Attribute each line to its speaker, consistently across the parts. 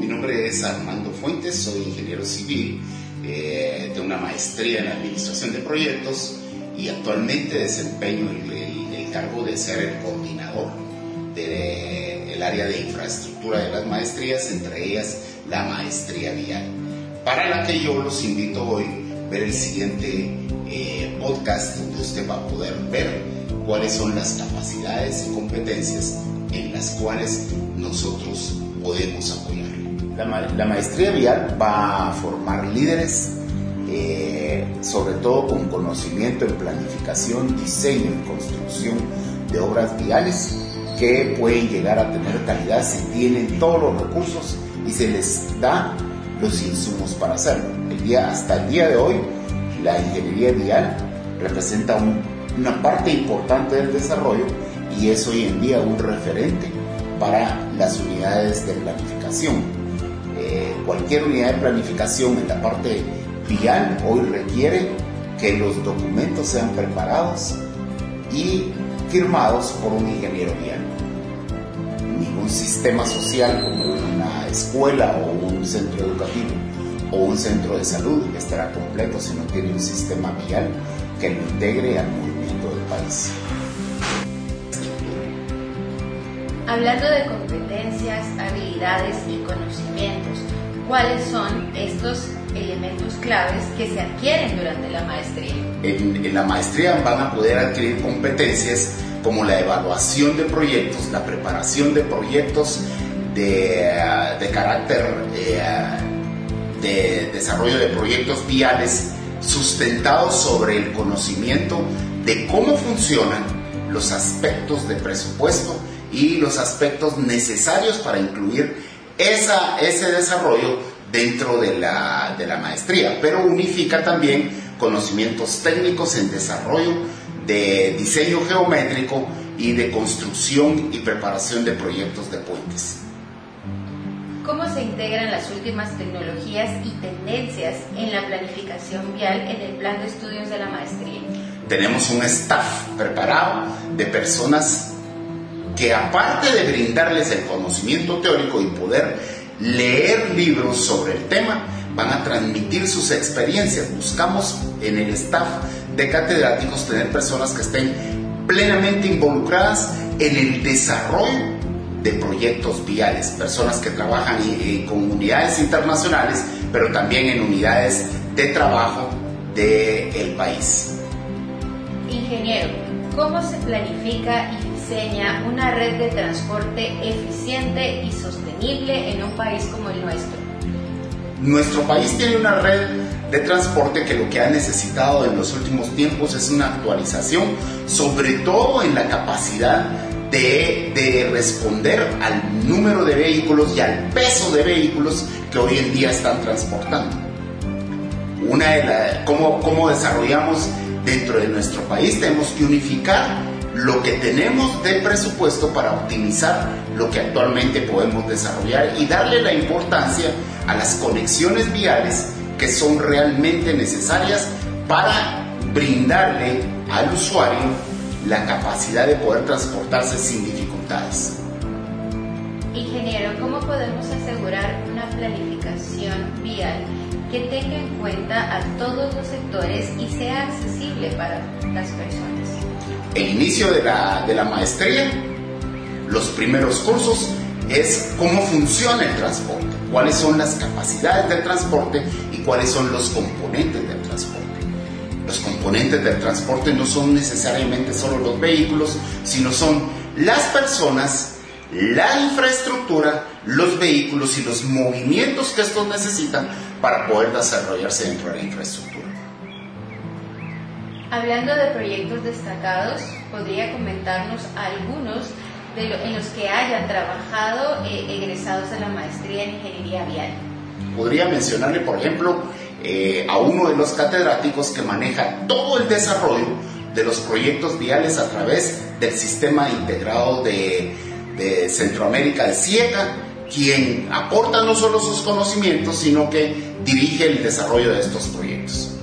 Speaker 1: mi nombre es Armando Fuentes, soy ingeniero civil eh, de una maestría en administración de proyectos y actualmente desempeño el, cargo de ser el coordinador del área de infraestructura de las maestrías, entre ellas la maestría vial, para la que yo los invito hoy a ver el siguiente eh, podcast donde usted va a poder ver cuáles son las capacidades y competencias en las cuales nosotros podemos apoyar. La, maestría vial va a formar líderes, eh, sobre todo con conocimiento en planificación, diseño y construcción de obras viales que pueden llegar a tener calidad si tienen todos los recursos y se les da los insumos para hacerlo. El día, hasta el día de hoy, la ingeniería vial representa una parte importante del desarrollo y es hoy en día un referente para las unidades de planificación. Cualquier unidad de planificación en la parte vial hoy requiere que los documentos sean preparados y firmados por un ingeniero vial. Ningún sistema social como una escuela o un centro educativo o un centro de salud estará completo si no tiene un sistema vial que lo integre al movimiento del país.
Speaker 2: Hablando de competencias, habilidades y conocimientos, ¿cuáles son estos elementos claves que se adquieren durante la maestría?
Speaker 1: En, la maestría van a poder adquirir competencias como la evaluación de proyectos, la preparación de proyectos de, carácter eh, de desarrollo de proyectos viales sustentados sobre el conocimiento de cómo funcionan los aspectos de presupuesto y los aspectos necesarios para incluir esa, ese desarrollo dentro de la, de la maestría, pero unifica también conocimientos técnicos en desarrollo de diseño geométrico y de construcción y preparación de proyectos de puentes.
Speaker 2: ¿Cómo se integran las últimas tecnologías y tendencias en la planificación vial en el plan de estudios de la maestría?
Speaker 1: Tenemos un staff preparado de personas que aparte de brindarles el conocimiento teórico y poder leer libros sobre el tema, van a transmitir sus experiencias. Buscamos en el staff de catedráticos tener personas que estén plenamente involucradas en el desarrollo de proyectos viales, personas que trabajan con unidades internacionales, pero también en unidades de trabajo del país.
Speaker 2: Ingeniero, ¿cómo se planifica y diseña una red de transporte eficiente y sostenible en un país como el nuestro?
Speaker 1: Nuestro país tiene una red de transporte que lo que ha necesitado en los últimos tiempos es una actualización, sobre todo en la capacidad de, de, responder al número de vehículos y al peso de vehículos que hoy en día están transportando. Una de la, ¿cómo, ¿Cómo desarrollamos dentro de nuestro país? Tenemos que unificar lo que tenemos de presupuesto para optimizar lo que actualmente podemos desarrollar y darle la importancia a las conexiones viales que son realmente necesarias para brindarle al usuario la capacidad de poder transportarse sin dificultades.
Speaker 2: Ingeniero, ¿cómo podemos asegurar una planificación vial que tenga en cuenta a todos los sectores y sea accesible para las personas?
Speaker 1: El inicio de la, de la maestría, los primeros cursos, es cómo funciona el transporte, cuáles son las capacidades del transporte y cuáles son los componentes del transporte. Los componentes del transporte no son necesariamente solo los vehículos, sino son las personas, la infraestructura, los vehículos y los movimientos que estos necesitan para poder desarrollarse dentro de la infraestructura.
Speaker 2: Hablando de proyectos destacados, ¿podría comentarnos algunos en los que hayan trabajado eh, egresados de la maestría en ingeniería vial?
Speaker 1: Podría mencionarle, por ejemplo, eh, a uno de los catedráticos que maneja todo el desarrollo de los proyectos viales a través del sistema integrado de, de Centroamérica de CIECA, quien aporta no solo sus conocimientos, sino que dirige el desarrollo de estos proyectos.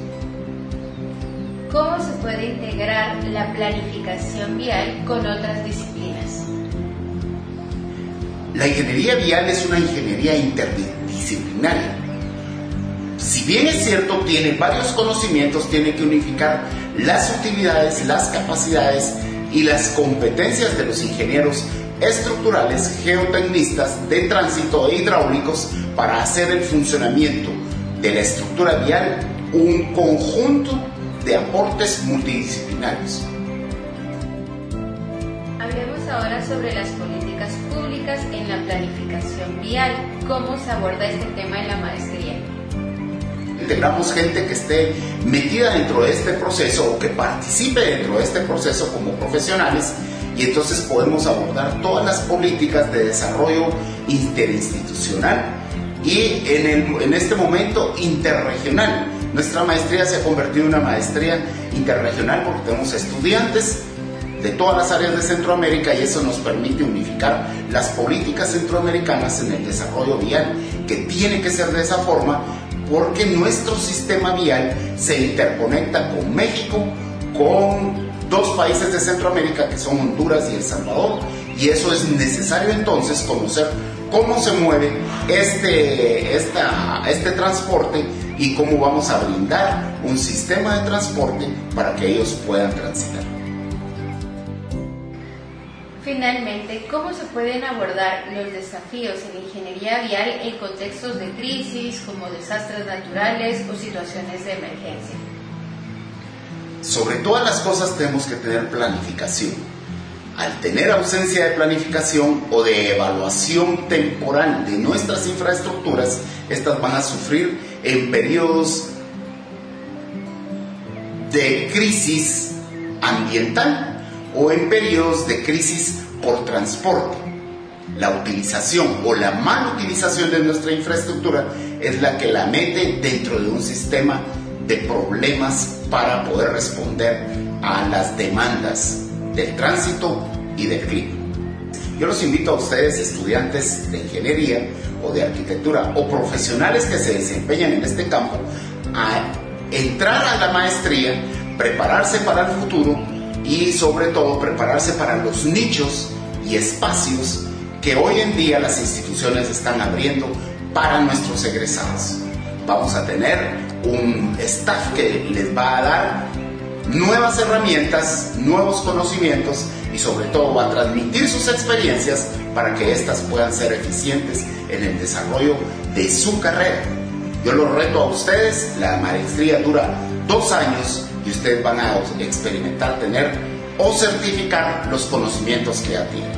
Speaker 2: ¿Cómo se puede integrar la planificación vial con otras disciplinas?
Speaker 1: La ingeniería vial es una ingeniería interdisciplinaria. Si bien es cierto, tiene varios conocimientos, tiene que unificar las utilidades, las capacidades y las competencias de los ingenieros estructurales, geotecnistas, de tránsito e hidráulicos para hacer el funcionamiento de la estructura vial un conjunto de aportes multidisciplinarios.
Speaker 2: Hablemos ahora sobre las políticas públicas en la planificación vial. ¿Cómo se aborda este tema en la maestría?
Speaker 1: Integramos gente que esté metida dentro de este proceso o que participe dentro de este proceso como profesionales y entonces podemos abordar todas las políticas de desarrollo interinstitucional y en, en este momento interregional. Nuestra maestría se ha convertido en una maestría interregional porque tenemos estudiantes de todas las áreas de Centroamérica y eso nos permite unificar las políticas centroamericanas en el desarrollo vial, que tiene que ser de esa forma porque nuestro sistema vial se interconecta con México, con dos países de Centroamérica que son Honduras y El Salvador y eso es necesario entonces conocer cómo se mueve este, este transporte y cómo vamos a brindar un sistema de transporte para que ellos puedan transitar.
Speaker 2: Finalmente, ¿cómo se pueden abordar los desafíos en ingeniería vial en contextos de crisis como desastres naturales o situaciones de emergencia?
Speaker 1: sobre todas las cosas tenemos que tener planificación. Al tener ausencia de planificación o de evaluación temporal de nuestras infraestructuras, estas van a sufrir en periodos de crisis ambiental o en periodos de crisis por transporte. La utilización o la mal utilización de nuestra infraestructura es la que la mete dentro de un sistema de problemas para poder responder a las demandas del tránsito y del clima. Yo los invito a ustedes, estudiantes de ingeniería o de arquitectura o profesionales que se desempeñan en este campo, a entrar a la maestría, prepararse para el futuro y sobre todo prepararse para los nichos y espacios que hoy en día las instituciones están abriendo para nuestros egresados. Vamos a tener un staff que les va a dar nuevas herramientas, nuevos conocimientos y sobre todo va a transmitir sus experiencias para que éstas puedan ser eficientes en el desarrollo de su carrera. Yo los reto a ustedes, la maestría dura dos años y ustedes van a experimentar, tener o certificar los conocimientos que ya.